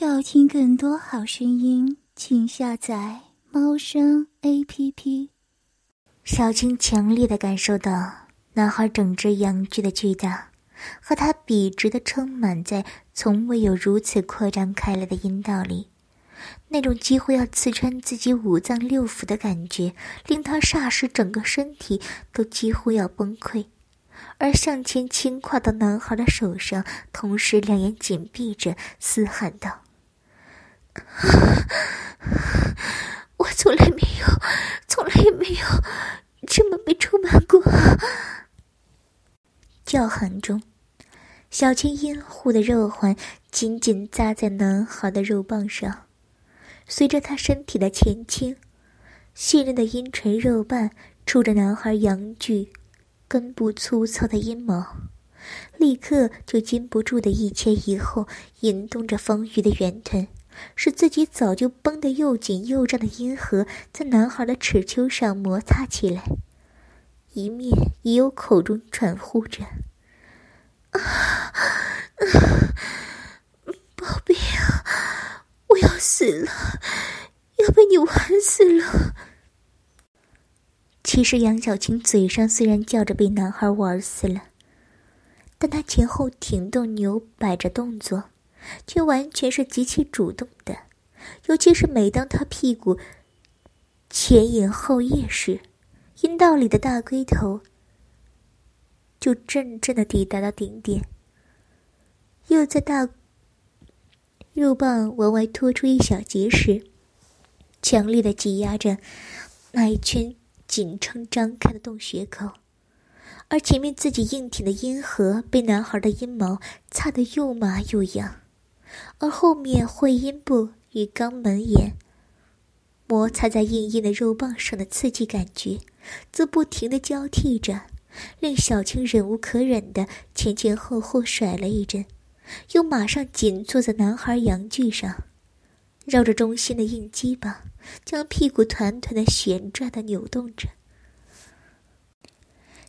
要听更多好声音，请下载猫声 A P P。小青强烈的感受到男孩整只阳具的巨大，和他笔直的撑满在从未有如此扩张开来的阴道里，那种几乎要刺穿自己五脏六腑的感觉，令他霎时整个身体都几乎要崩溃。而向前轻跨到男孩的手上，同时两眼紧闭着，嘶喊道。我从来没有，从来也没有这么被充满过。叫喊中，小青阴户的肉环紧紧扎在男孩的肉棒上，随着他身体的前倾，细嫩的阴唇肉瓣触着男孩阳具根部粗糙的阴毛，立刻就禁不住的一前一后引动着丰腴的圆臀。使自己早就绷得又紧又胀的阴核在男孩的齿丘上摩擦起来，一面已有口中喘呼着：“啊，宝贝啊，我要死了，要被你玩死了。”其实杨小青嘴上虽然叫着被男孩玩死了，但她前后停动、扭摆着动作。却完全是极其主动的，尤其是每当他屁股前引后曳时，阴道里的大龟头就阵阵的抵达到顶点，又在大肉棒往外拖出一小截时，强力的挤压着那一圈紧撑张开的洞穴口，而前面自己硬挺的阴核被男孩的阴毛擦得又麻又痒。而后面会阴部与肛门眼摩擦在硬硬的肉棒上的刺激感觉，则不停的交替着，令小青忍无可忍的前前后后甩了一阵，又马上紧坐在男孩阳具上，绕着中心的硬鸡巴，将屁股团团的旋转的扭动着。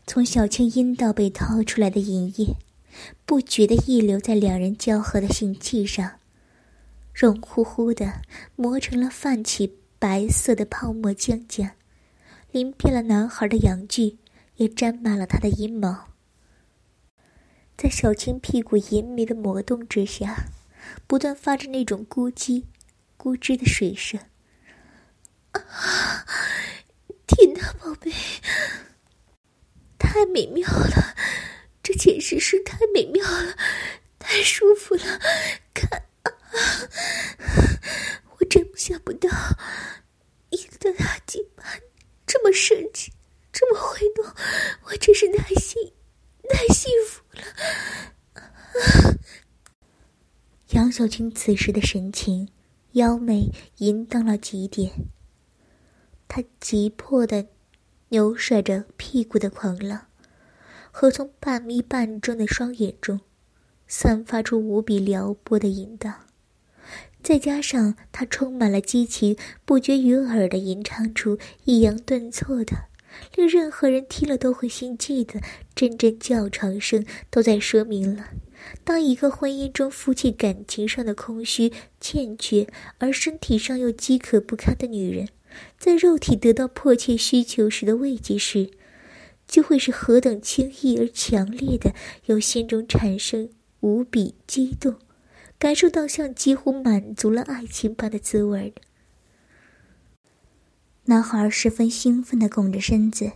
从小青阴道被掏出来的银液。不觉地溢流在两人交合的性器上，绒乎乎的磨成了泛起白色的泡沫浆浆，淋遍了男孩的阳具，也沾满了他的阴毛。在小青屁股淫迷的磨动之下，不断发着那种咕叽、咕吱的水声。啊，天哪，宝贝，太美妙了！这简直是太美妙了，太舒服了！看，我真想不到，你的大鸡巴这么神奇，这么会动，我真是太幸太幸福了。杨小青此时的神情妖媚淫荡到极点，她急迫的扭甩着屁股的狂浪。和从半眯半睁的双眼中，散发出无比撩拨的淫荡，再加上他充满了激情，不绝于耳的吟唱出抑扬顿挫的，令任何人听了都会心悸的阵阵叫床声，都在说明了，当一个婚姻中夫妻感情上的空虚、欠缺，而身体上又饥渴不堪的女人，在肉体得到迫切需求时的慰藉时。就会是何等轻易而强烈的，由心中产生无比激动，感受到像几乎满足了爱情般的滋味的。男孩十分兴奋的拱着身子，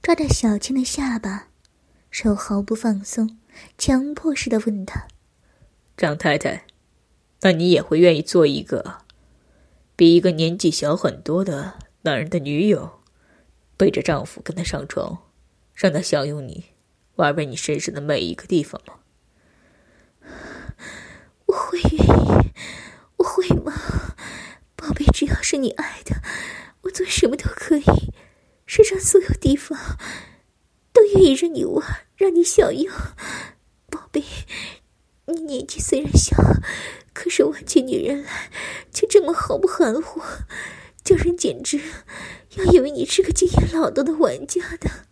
抓着小青的下巴，手毫不放松，强迫似的问他：“张太太，那你也会愿意做一个，比一个年纪小很多的男人的女友，背着丈夫跟他上床？”让他享用你，玩玩你身上的每一个地方吗？我会愿意，我会吗，宝贝？只要是你爱的，我做什么都可以，身上所有地方都愿意让你玩，让你享用。宝贝，你年纪虽然小，可是玩起女人来却这么毫不含糊，叫人简直要以为你是个经验老道的玩家的。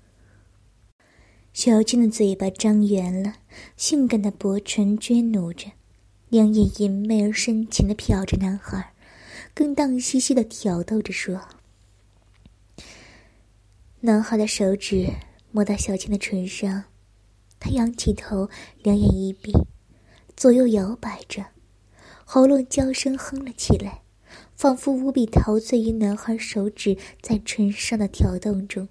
小青的嘴巴张圆了，性感的薄唇撅努着，两眼淫媚而深情的瞟着男孩，更荡兮兮的挑逗着说：“男孩的手指摸到小青的唇上，他仰起头，两眼一闭，左右摇摆着，喉咙娇声哼了起来，仿佛无比陶醉于男孩手指在唇上的挑动中。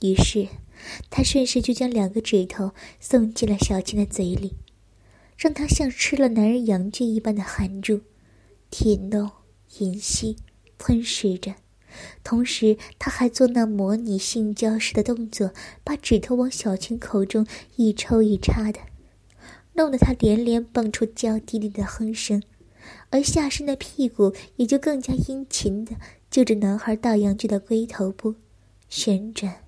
于是，他顺势就将两个指头送进了小青的嘴里。”让他像吃了男人阳具一般的含住、舔弄、吮吸、吞噬着，同时他还做那模拟性交时的动作，把指头往小青口中一抽一插的，弄得他连连蹦出娇滴滴的哼声，而下身的屁股也就更加殷勤的就着男孩大阳具的龟头部旋转、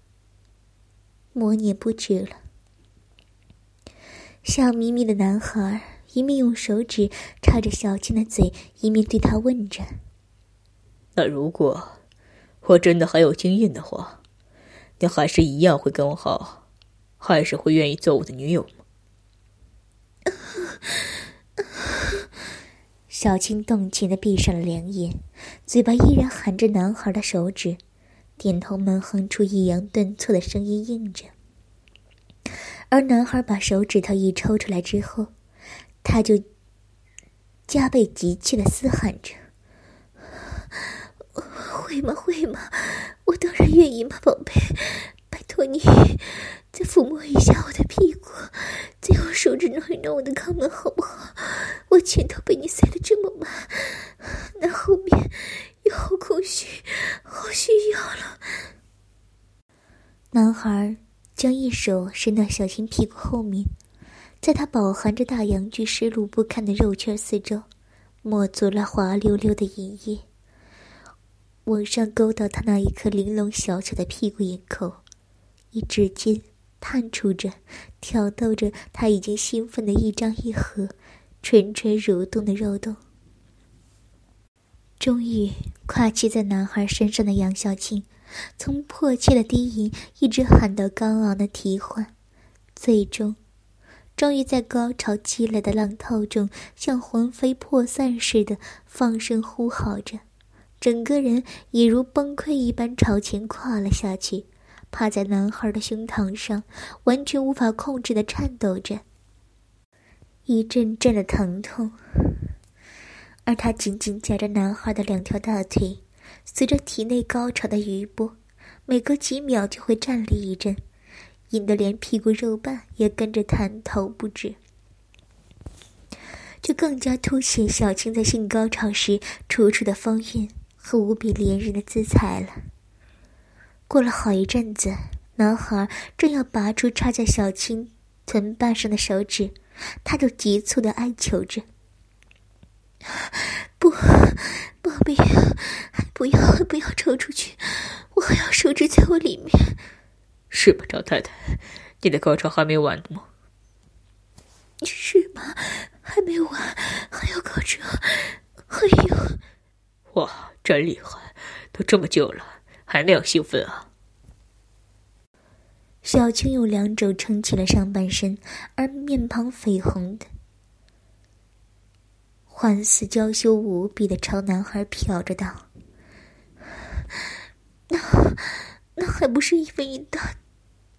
模拟不止了。笑眯眯的男孩一面用手指插着小青的嘴，一面对她问着：“那如果我真的还有经验的话，你还是一样会跟我好，还是会愿意做我的女友吗？”小青动情的闭上了两眼，嘴巴依然含着男孩的手指，点头闷哼出抑扬顿挫的声音应着。而男孩把手指头一抽出来之后，他就加倍急切的嘶喊着：“会吗？会吗？我当然愿意嘛，宝贝！拜托你，再抚摸一下我的屁股，再用手指弄一弄我的肛门，好不好？我前头被你塞得这么满，那后面又好空虚，需要了。”男孩。将一手伸到小青屁股后面，在他饱含着大阳具、湿漉不堪的肉圈四周，抹足了滑溜溜的银液，往上勾到他那一颗玲珑小巧的屁股眼口，一指尖探出着，挑逗着他已经兴奋的一张一合、蠢蠢蠕动的肉洞。终于，跨骑在男孩身上的杨小青。从迫切的低吟一直喊到高昂的啼唤，最终，终于在高潮积累的浪涛中，像魂飞魄散似的放声呼嚎着，整个人已如崩溃一般朝前跨了下去，趴在男孩的胸膛上，完全无法控制的颤抖着，一阵阵的疼痛，而他紧紧夹着男孩的两条大腿。随着体内高潮的余波，每隔几秒就会站立一阵，引得连屁股肉瓣也跟着弹头不止，就更加凸显小青在性高潮时楚楚的风韵和无比连人的姿态了。过了好一阵子，男孩正要拔出插在小青臀瓣上的手指，他就急促的哀求着。不，宝贝，还不要，还不要抽出去，我还要手指在我里面。是吧，赵太太？你的高潮还没完吗？是吗？还没完，还要高潮，还有……哇，真厉害！都这么久了，还那样兴奋啊！小青用两肘撑起了上半身，而面庞绯红的。欢似娇羞无比的朝男孩瞟着道：“那那还不是因为你大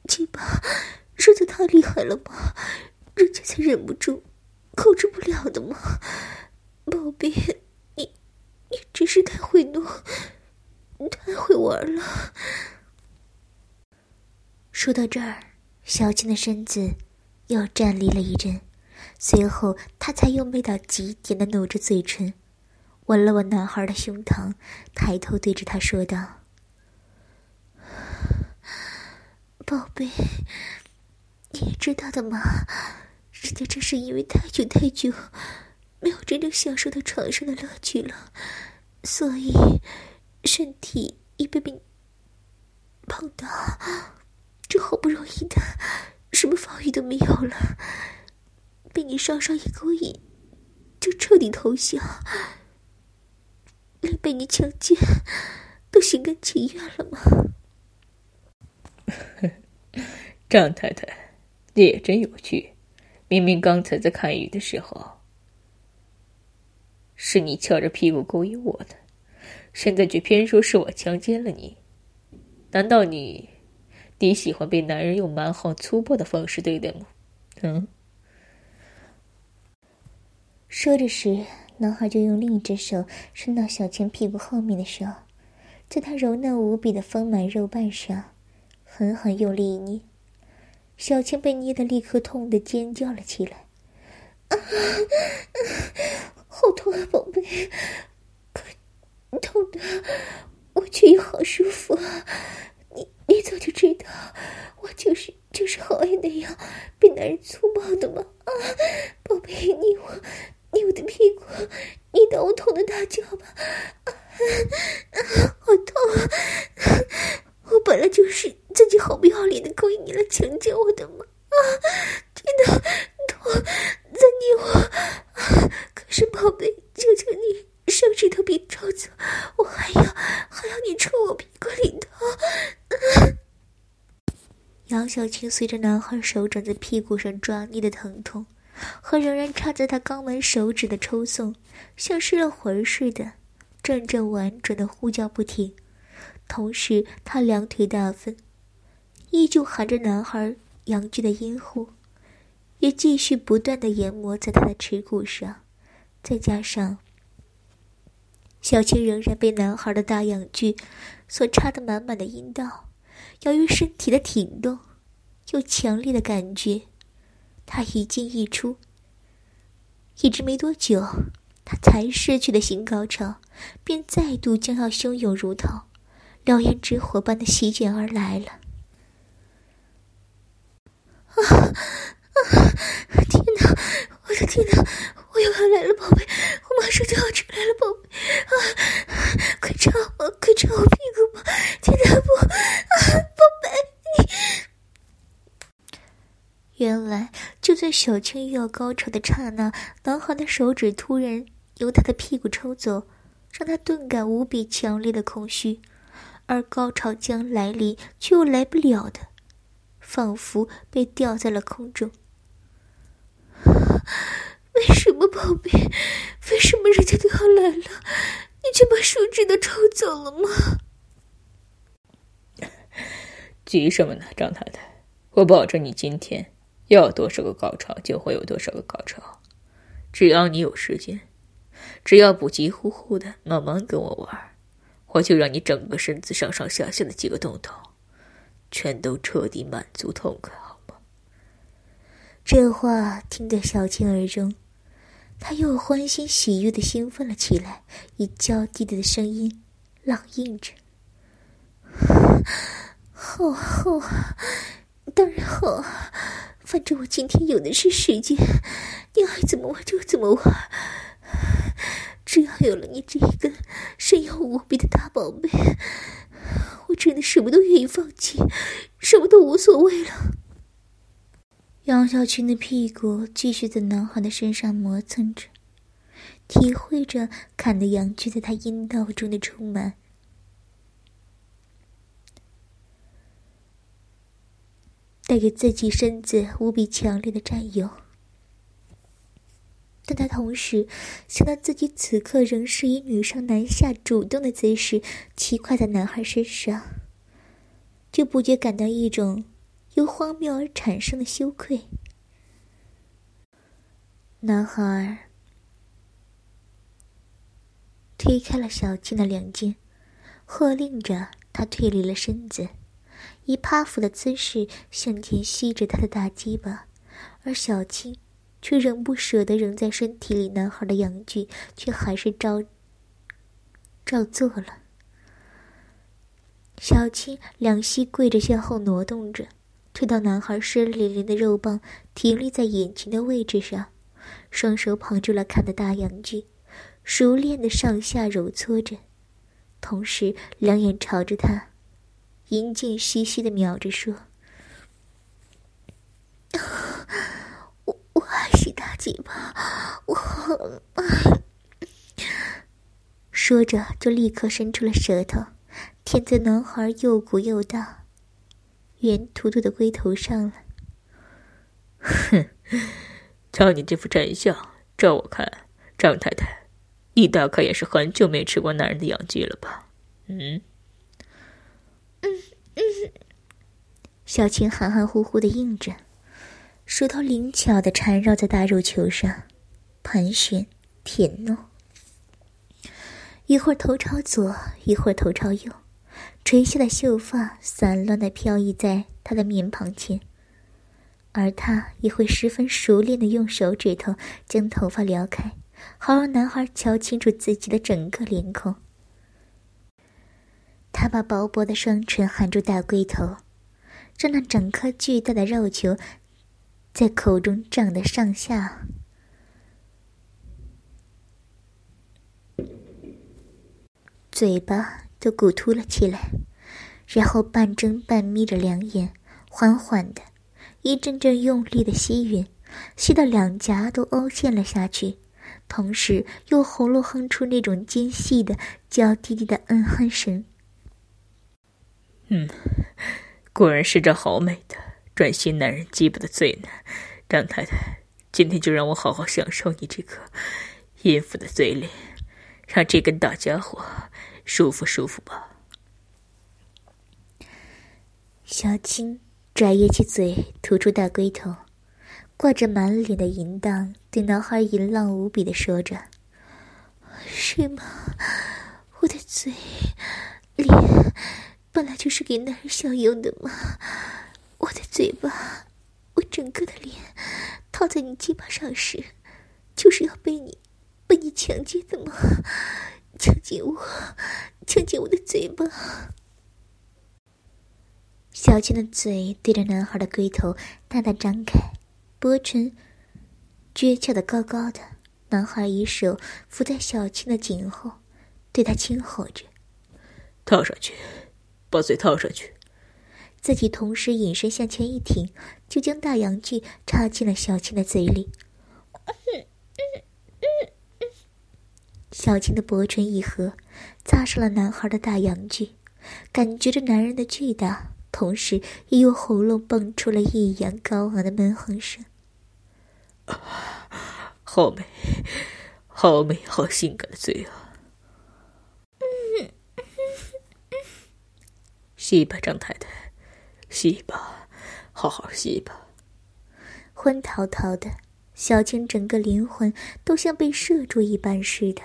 鸡巴实在太厉害了吗？人家才忍不住控制不了的吗？宝贝，你你真是太会弄，太会玩了。”说到这儿，小青的身子又站立了一阵。随后，他才又媚到极点的努着嘴唇，吻了吻男孩的胸膛，抬头对着他说道：“宝贝，你也知道的嘛，人家这是因为太久太久没有真正享受到床上的乐趣了，所以身体已被被碰到，这好不容易的，什么防御都没有了。”被你稍稍一勾引，就彻底投降，连被你强奸都心甘情愿了吗？张太太，你也真有趣，明明刚才在看鱼的时候，是你翘着屁股勾引我的，现在却偏说是我强奸了你。难道你，你喜欢被男人用蛮横粗暴的方式对待吗？嗯。说着时，男孩就用另一只手伸到小青屁股后面的时候，在她柔嫩无比的丰满肉瓣上，狠狠用力一捏。小青被捏得立刻痛得尖叫了起来，啊，好痛啊，宝贝，可痛的，我却又好舒服啊！你你早就知道，我就是就是好爱那样被男人粗暴的吗？啊，宝贝，你我你的屁股，你到我痛的大叫吧！啊，好痛啊！我本来就是自己好不要脸的勾引你来强奸我的嘛！啊，真的痛，再捏我！可是宝贝，求求你，手指头别抽走，我还要还要你戳我屁股里头！啊！杨小青随着男孩手掌在屁股上抓捏的疼痛，和仍然插在他肛门手指的抽送，像失了魂似的，阵阵婉转的呼叫不停。同时，他两腿大分，依旧含着男孩阳具的阴户，也继续不断的研磨在他的耻骨上。再加上小青仍然被男孩的大阳具所插得满满的阴道，由于身体的挺动，又强烈的感觉，他一进一出，一直没多久，他才失去的性高潮，便再度将要汹涌如涛。燎原之火般的席卷而来了！啊啊！天哪！我的天哪！我又要来了，宝贝！我马上就要出来了，宝贝！啊！快插我！快插我屁股吧！天哪！不！啊！宝贝！你原来就在小青又要高潮的刹那，男孩的手指突然由他的屁股抽走，让他顿感无比强烈的空虚。而高潮将来临，却又来不了的，仿佛被吊在了空中。为什么，宝贝？为什么人家都要来了，你却把手指都抽走了吗？急什么呢，张太太？我保证你今天要多少个高潮就会有多少个高潮，只要你有时间，只要不急呼呼的慢慢跟我玩。我就让你整个身子上上下下的几个洞洞，全都彻底满足痛快，好吗？这话听得小青耳中，他又欢欣喜悦的兴奋了起来，以娇滴滴的声音朗应着：“ 好啊，好，当然好啊！反正我今天有的是时间，你爱怎么玩就怎么玩。”只要有了你这一个深幽无比的大宝贝，我真的什么都愿意放弃，什么都无所谓了。杨小青的屁股继续在男孩的身上磨蹭着，体会着砍的阳具在他阴道中的充满，带给自己身子无比强烈的占有。但他同时想到自己此刻仍是以女上男下主动的姿势骑跨在男孩身上，就不觉感到一种由荒谬而产生的羞愧。男孩推开了小青的两肩，喝令着他退离了身子，以趴伏的姿势向前吸着他的大鸡巴，而小青。却仍不舍得仍在身体里男孩的阳具，却还是照照做了。小青两膝跪着向后挪动着，推到男孩湿淋淋的肉棒停立在眼前的位置上，双手捧住了看的大阳具，熟练的上下揉搓着，同时两眼朝着他，银剑兮兮的瞄着说。我我还是大鸡巴，我说着就立刻伸出了舌头，舔在男孩又鼓又大、圆凸凸的龟头上了。哼，瞧你这副馋相，照我看，张太太，你大概也是很久没吃过男人的阳具了吧？嗯。嗯小青含含糊糊的应着，舌头灵巧的缠绕在大肉球上，盘旋舔弄。一会儿头朝左，一会儿头朝右，垂下的秀发散乱的飘逸在他的面庞前。而他也会十分熟练的用手指头将头发撩开，好让男孩瞧清楚自己的整个脸孔。他把薄薄的双唇含住大龟头，让那整颗巨大的肉球在口中胀得上下，嘴巴都鼓凸了起来，然后半睁半眯着两眼，缓缓的。一阵阵用力的吸吮，吸到两颊都凹陷了下去，同时又喉咙哼出那种尖细的、娇滴滴的嗯哼声。嗯，果然是这好美的转心男人鸡巴的嘴呢，张太太，今天就让我好好享受你这个淫妇的嘴脸，让这根大家伙舒服舒服吧。小青。拽掖起嘴，吐出大龟头，挂着满脸的淫荡，对男孩淫浪无比的说着：“是吗？我的嘴、脸本来就是给男人享用的嘛！我的嘴巴，我整个的脸套在你鸡巴上时，就是要被你、被你强奸的吗？强奸我，强奸我的嘴巴！”小青的嘴对着男孩的龟头大大张开，薄唇撅翘的高高的。男孩一手扶在小青的颈后，对他轻吼着：“套上去，把嘴套上去。”自己同时隐身向前一挺，就将大阳具插进了小青的嘴里。小青的薄唇一合，擦上了男孩的大阳具，感觉着男人的巨大。同时，也由喉咙蹦出了异样高昂的闷哼声。好美，好美，好性感的嘴啊！吸吧，张太太，吸吧，好好吸吧。昏陶陶的，小青整个灵魂都像被射住一般似的，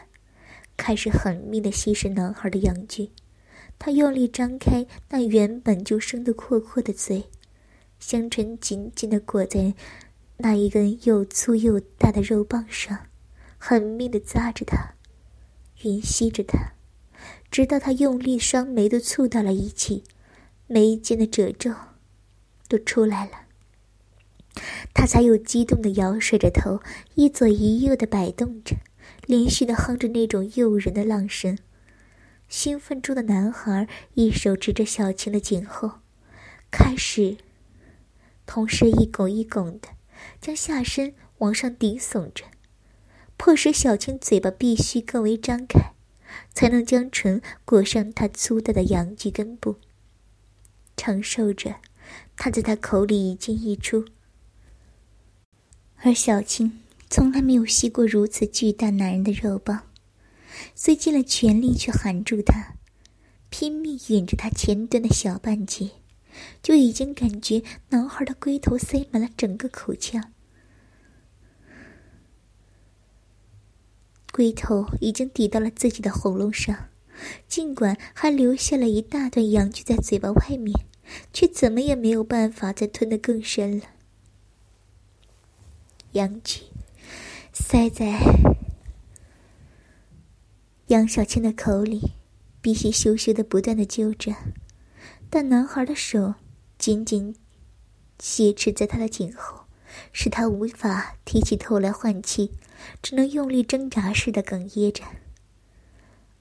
开始狠命的吸食男孩的阳具。他用力张开那原本就生得阔阔的嘴，香唇紧紧的裹在那一根又粗又大的肉棒上，狠命的扎着它，吮吸着它，直到他用力，双眉都蹙到了一起，眉间的褶皱都出来了。他才又激动的摇甩着头，一左一右的摆动着，连续的哼着那种诱人的浪声。兴奋中的男孩一手指着小青的颈后，开始，同时一拱一拱的将下身往上顶耸着，迫使小青嘴巴必须更为张开，才能将唇裹上他粗大的阳具根部。承受着他在他口里一进一出，而小青从来没有吸过如此巨大男人的肉棒。虽尽了全力去含住他，拼命吮着他前端的小半截，就已经感觉男孩的龟头塞满了整个口腔，龟头已经抵到了自己的喉咙上，尽管还留下了一大段阳具在嘴巴外面，却怎么也没有办法再吞得更深了。阳具塞在。杨小青的口里，鼻息咻咻的不断的揪着，但男孩的手紧紧挟持在他的颈后，使他无法提起头来换气，只能用力挣扎似的哽咽着。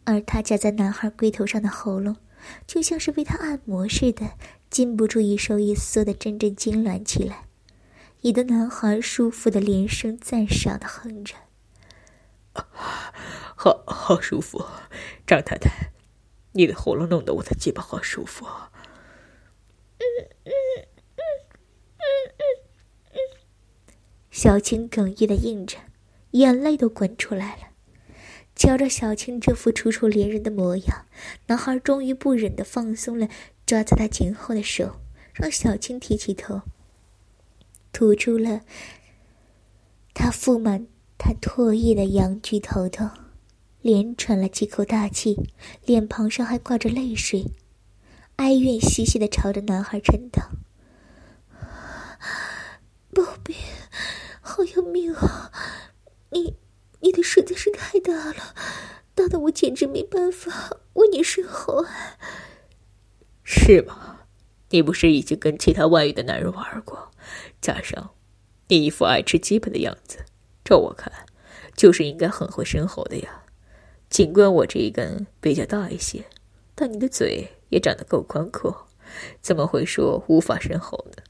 而他夹在男孩龟头上的喉咙，就像是为他按摩似的，禁不住一收一缩的阵阵痉挛起来，引得男孩舒服的连声赞赏的哼着。好好舒服，张太太，你的喉咙弄得我的鸡巴好舒服。嗯嗯嗯嗯嗯嗯小青哽咽的应着，眼泪都滚出来了。瞧着小青这副楚楚怜人的模样，男孩终于不忍的放松了抓在他颈后的手，让小青提起头，吐出了他覆满他唾液的阳具头头，连喘了几口大气，脸庞上还挂着泪水，哀怨兮兮的朝着男孩沉道：“宝贝，好要命啊！你……”你的实在是太大了，大的我简直没办法为你生活。是吗？你不是已经跟其他外遇的男人玩过？加上你一副爱吃鸡巴的样子，照我看，就是应该很会生猴的呀。尽管我这一根比较大一些，但你的嘴也长得够宽阔，怎么会说无法生猴呢？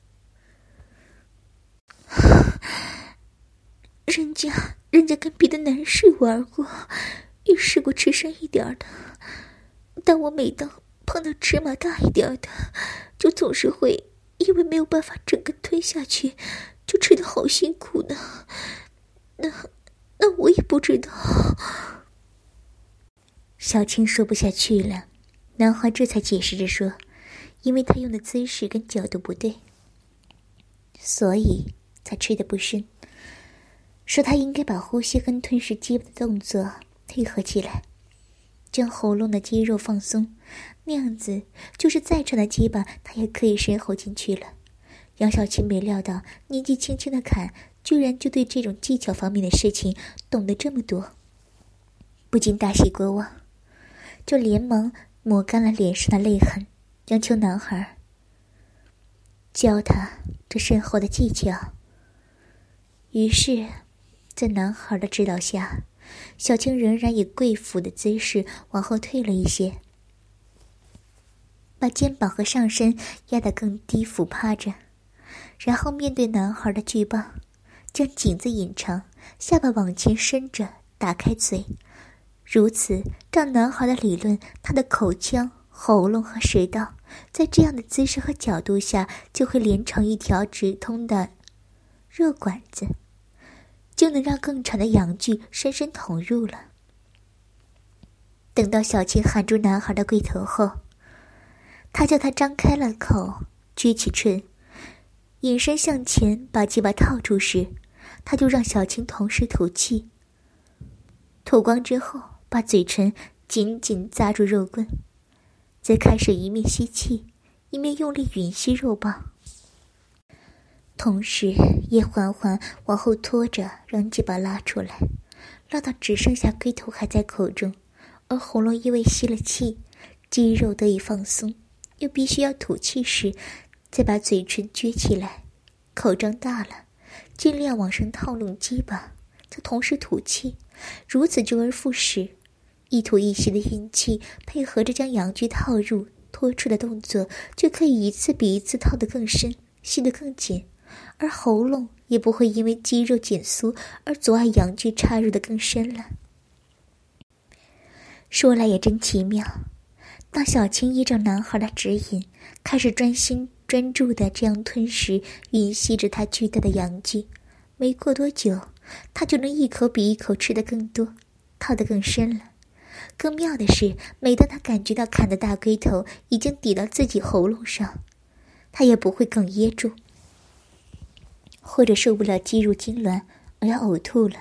人家。人家跟别的男士玩过，也试过吃深一点的，但我每当碰到尺码大一点的，就总是会因为没有办法整个吞下去，就吃的好辛苦呢。那那我也不知道。小青说不下去了，男孩这才解释着说，因为他用的姿势跟角度不对，所以才吃的不深。说他应该把呼吸跟吞噬鸡巴的动作配合起来，将喉咙的肌肉放松，那样子就是再长的鸡巴他也可以深喉进去了。杨小青没料到年纪轻轻的坎居然就对这种技巧方面的事情懂得这么多，不禁大喜过望，就连忙抹干了脸上的泪痕，央求男孩教他这深厚的技巧。于是。在男孩的指导下，小青仍然以跪伏的姿势往后退了一些，把肩膀和上身压得更低，俯趴着，然后面对男孩的巨棒，将颈子引长，下巴往前伸着，打开嘴，如此照男孩的理论，他的口腔、喉咙和食道，在这样的姿势和角度下，就会连成一条直通的热管子。就能让更长的阳具深深捅入了。等到小青含住男孩的龟头后，他叫他张开了口，撅起唇，隐身向前把鸡巴套住时，他就让小青同时吐气。吐光之后，把嘴唇紧紧扎住肉棍，再开始一面吸气，一面用力吮吸肉棒。同时，也缓缓往后拖着，让鸡巴拉出来，拉到只剩下龟头还在口中，而喉咙因为吸了气，肌肉得以放松，又必须要吐气时，再把嘴唇撅起来，口张大了，尽量往上套拢鸡巴，再同时吐气，如此周而复始，一吐一吸的运气，配合着将阳具套入、拖出的动作，就可以一次比一次套得更深，吸得更紧。而喉咙也不会因为肌肉紧缩而阻碍阳具插入的更深了。说来也真奇妙，当小青依照男孩的指引，开始专心专注的这样吞食、吮吸着他巨大的阳具，没过多久，他就能一口比一口吃得更多，套得更深了。更妙的是，每当他感觉到砍的大龟头已经抵到自己喉咙上，他也不会哽咽住。或者受不了肌肉痉挛而要呕吐了，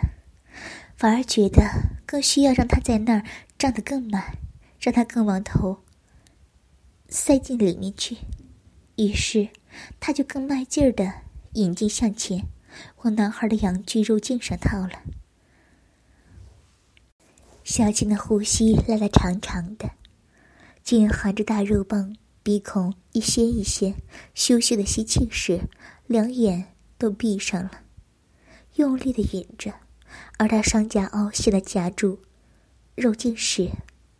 反而觉得更需要让他在那儿胀得更满，让他更往头塞进里面去。于是，他就更卖劲儿的引劲向前，往男孩的阳具肉茎上套了。小青的呼吸拉得长长的，竟含着大肉棒，鼻孔一掀一掀，羞羞的吸气时，两眼。都闭上了，用力的引着，而他双颊凹陷的夹住肉茎时，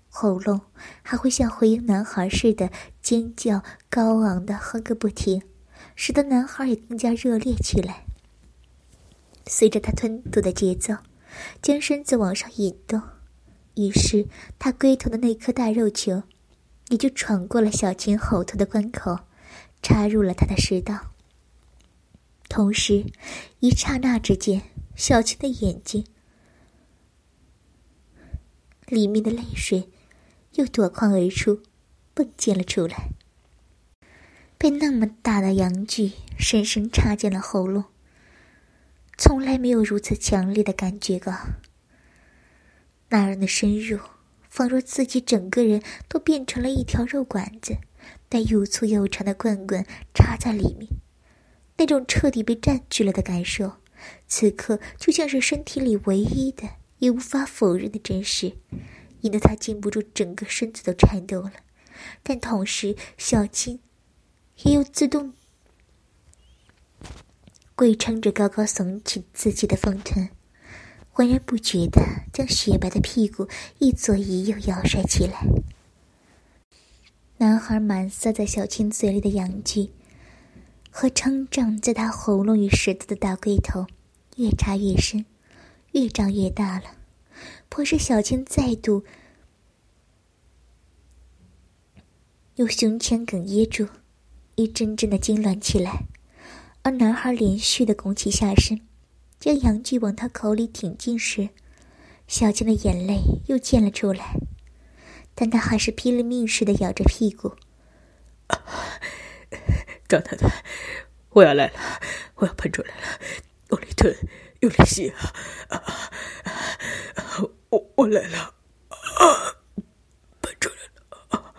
喉咙还会像回应男孩似的尖叫，高昂的哼个不停，使得男孩也更加热烈起来。随着他吞吐的节奏，将身子往上引动，于是他龟头的那颗大肉球，也就闯过了小琴喉头的关口，插入了他的食道。同时，一刹那之间，小青的眼睛里面的泪水又夺眶而出，迸溅了出来，被那么大的阳具深深插进了喉咙。从来没有如此强烈的感觉过。那人的深入，仿若自己整个人都变成了一条肉管子，带又粗又长的棍棍插在里面。那种彻底被占据了的感受，此刻就像是身体里唯一的也无法否认的真实，引得他禁不住整个身子都颤抖了。但同时，小青也有自动跪撑着，高高耸起自己的丰臀，浑然不觉的将雪白的屁股一左一右摇甩起来。男孩满塞在小青嘴里的阳具。和撑胀在他喉咙与舌头的大龟头，越插越深，越长越大了，迫使小青再度用胸腔哽咽住，一阵阵的痉挛起来。而男孩连续的拱起下身，将阳具往他口里挺进时，小青的眼泪又溅了出来，但他还是拼了命似的咬着屁股。张太太，我要来了，我要喷出来了，用力吞，用力吸啊！我我来了，啊喷出来了。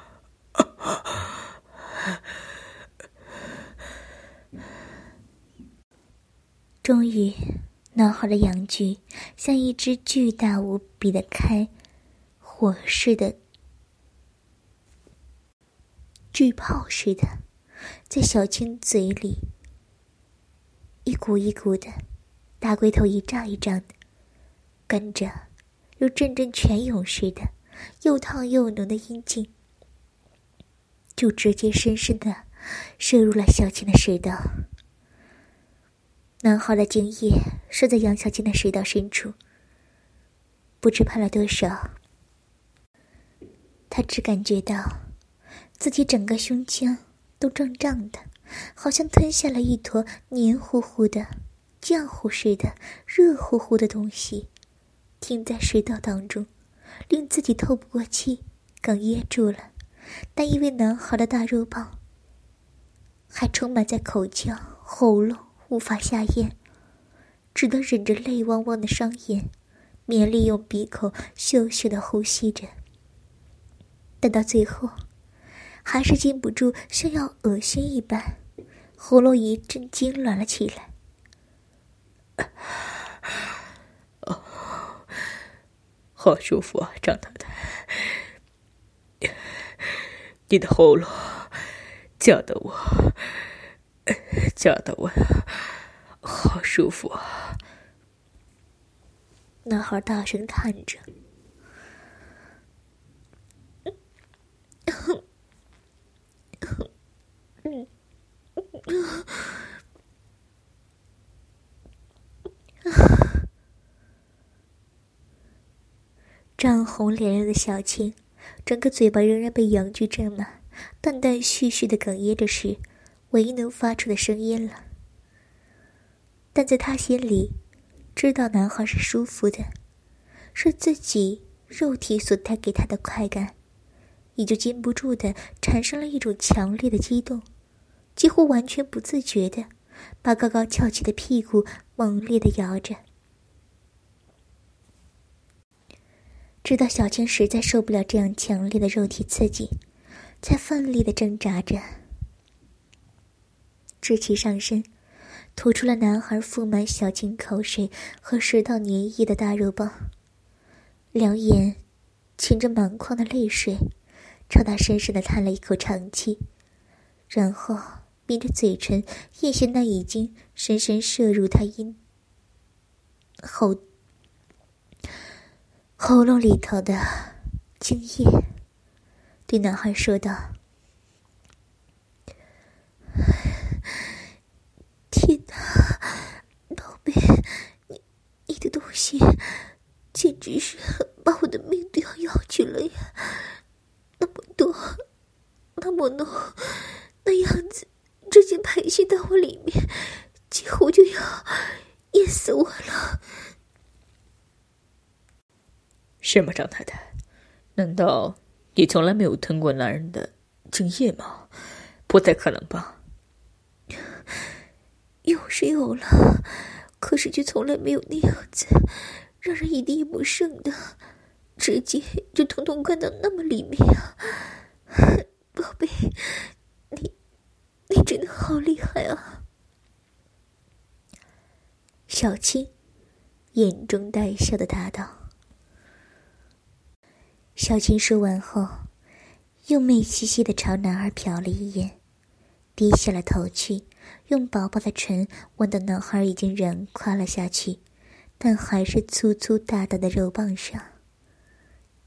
啊！终于，男孩的阳具像一只巨大无比的开火似的巨炮似的。在小青嘴里，一股一股的，大龟头一胀一胀的，跟着，如阵阵泉涌似的，又烫又浓的阴茎，就直接深深的射入了小青的食道。男孩的精液射在杨小青的食道深处，不知喷了多少，他只感觉到自己整个胸腔。都胀胀的，好像吞下了一坨黏糊糊的、浆糊似的、热乎乎的东西，停在食道当中，令自己透不过气，哽咽住了。但因为男孩的大肉棒还充满在口腔、喉咙，无法下咽，只得忍着泪汪汪的双眼，勉力用鼻口羞羞的呼吸着。等到最后。还是禁不住，像要恶心一般，喉咙一阵痉挛了起来。哦，好舒服啊，张太太，你的喉咙叫得我，叫得我好舒服啊！男孩大声叹着。涨红脸热的小青，整个嘴巴仍然被阳具占满，断断续续的哽咽着是，唯一能发出的声音了。但在他心里，知道男孩是舒服的，是自己肉体所带给他的快感，也就禁不住的产生了一种强烈的激动，几乎完全不自觉的，把高高翘起的屁股猛烈的摇着。直到小青实在受不了这样强烈的肉体刺激，才奋力的挣扎着，直起上身，吐出了男孩覆满小青口水和食道粘液的大肉棒，两眼噙着满眶的泪水，朝他深深的叹了一口长气，然后抿着嘴唇咽下那已经深深射入他阴喉。喉咙里头的精液，对男孩说道：“天哪，宝贝，你你的东西简直是把我的命都要要去了呀！那么多，那么浓，那样子直接排泄到我里面，几乎就要淹死我了。是吗，张太太？难道你从来没有吞过男人的精液吗？不太可能吧？有是有了，可是却从来没有那样子，让人一滴也不剩的，直接就通通灌到那么里面啊！宝贝，你你真的好厉害啊！小青眼中带笑的答道。小青说完后，又媚兮兮的朝男孩瞟了一眼，低下了头去，用薄薄的唇吻到男孩已经软垮了下去，但还是粗粗大大的肉棒上，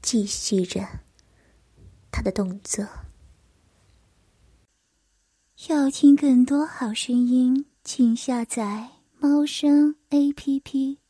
继续着他的动作。要听更多好声音，请下载猫声 A P P。